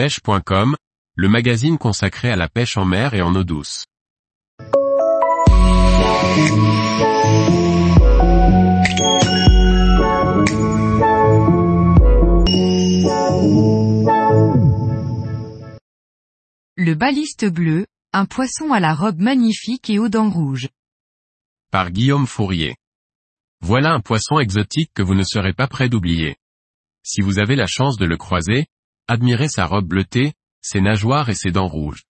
pêche.com, le magazine consacré à la pêche en mer et en eau douce. Le baliste bleu, un poisson à la robe magnifique et aux dents rouges. Par Guillaume Fourier. Voilà un poisson exotique que vous ne serez pas prêt d'oublier. Si vous avez la chance de le croiser, admirez sa robe bleutée, ses nageoires et ses dents rouges.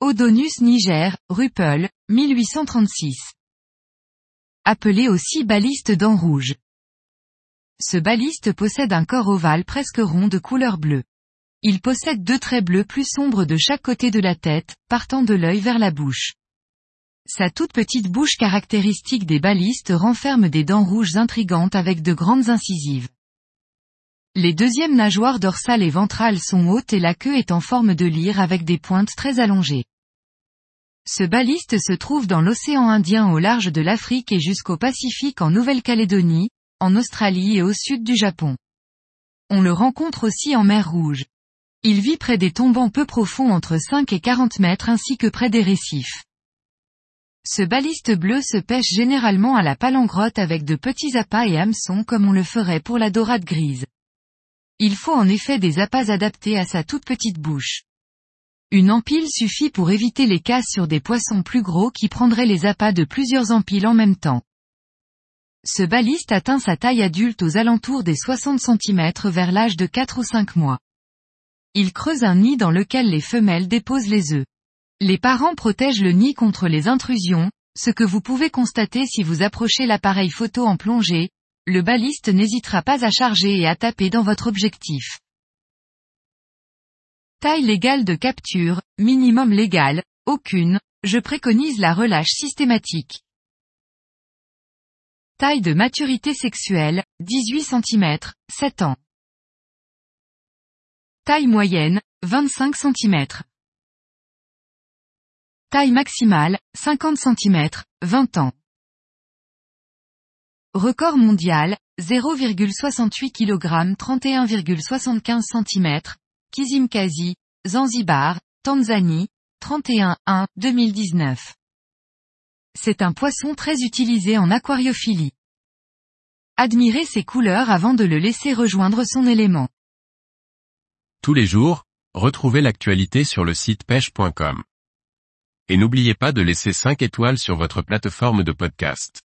Odonus niger, Ruppel, 1836. Appelé aussi baliste dents rouges. Ce baliste possède un corps ovale presque rond de couleur bleue. Il possède deux traits bleus plus sombres de chaque côté de la tête, partant de l'œil vers la bouche. Sa toute petite bouche caractéristique des balistes renferme des dents rouges intrigantes avec de grandes incisives. Les deuxièmes nageoires dorsales et ventrales sont hautes et la queue est en forme de lyre avec des pointes très allongées. Ce baliste se trouve dans l'océan Indien au large de l'Afrique et jusqu'au Pacifique en Nouvelle-Calédonie, en Australie et au sud du Japon. On le rencontre aussi en mer Rouge. Il vit près des tombants peu profonds entre 5 et 40 mètres ainsi que près des récifs. Ce baliste bleu se pêche généralement à la palangrotte avec de petits appâts et hameçons comme on le ferait pour la dorade grise. Il faut en effet des appâts adaptés à sa toute petite bouche. Une empile suffit pour éviter les casses sur des poissons plus gros qui prendraient les appâts de plusieurs empiles en même temps. Ce baliste atteint sa taille adulte aux alentours des 60 cm vers l'âge de 4 ou 5 mois. Il creuse un nid dans lequel les femelles déposent les œufs. Les parents protègent le nid contre les intrusions, ce que vous pouvez constater si vous approchez l'appareil photo en plongée, le baliste n'hésitera pas à charger et à taper dans votre objectif. Taille légale de capture, minimum légal, aucune, je préconise la relâche systématique. Taille de maturité sexuelle, 18 cm, 7 ans. Taille moyenne, 25 cm. Taille maximale, 50 cm, 20 ans. Record mondial, 0,68 kg 31,75 cm, Kizimkazi, Zanzibar, Tanzanie, 31-1, 2019. C'est un poisson très utilisé en aquariophilie. Admirez ses couleurs avant de le laisser rejoindre son élément. Tous les jours, retrouvez l'actualité sur le site pêche.com. Et n'oubliez pas de laisser 5 étoiles sur votre plateforme de podcast.